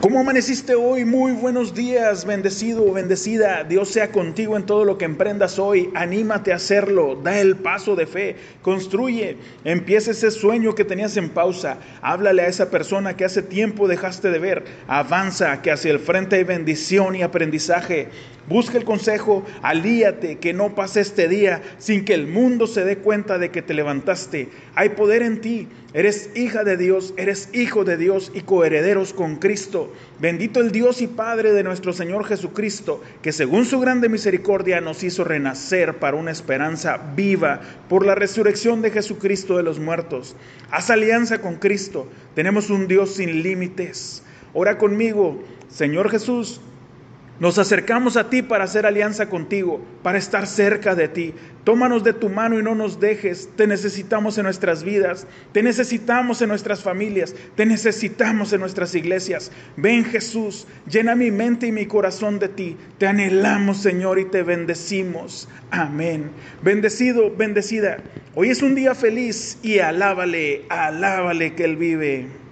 ¿Cómo amaneciste hoy? Muy buenos días, bendecido o bendecida. Dios sea contigo en todo lo que emprendas hoy. Anímate a hacerlo. Da el paso de fe. Construye. Empieza ese sueño que tenías en pausa. Háblale a esa persona que hace tiempo dejaste de ver. Avanza, que hacia el frente hay bendición y aprendizaje. Busca el consejo, alíate, que no pase este día sin que el mundo se dé cuenta de que te levantaste. Hay poder en ti, eres hija de Dios, eres hijo de Dios y coherederos con Cristo. Bendito el Dios y Padre de nuestro Señor Jesucristo, que según su grande misericordia nos hizo renacer para una esperanza viva por la resurrección de Jesucristo de los muertos. Haz alianza con Cristo, tenemos un Dios sin límites. Ora conmigo, Señor Jesús. Nos acercamos a ti para hacer alianza contigo, para estar cerca de ti. Tómanos de tu mano y no nos dejes. Te necesitamos en nuestras vidas, te necesitamos en nuestras familias, te necesitamos en nuestras iglesias. Ven Jesús, llena mi mente y mi corazón de ti. Te anhelamos Señor y te bendecimos. Amén. Bendecido, bendecida. Hoy es un día feliz y alábale, alábale que Él vive.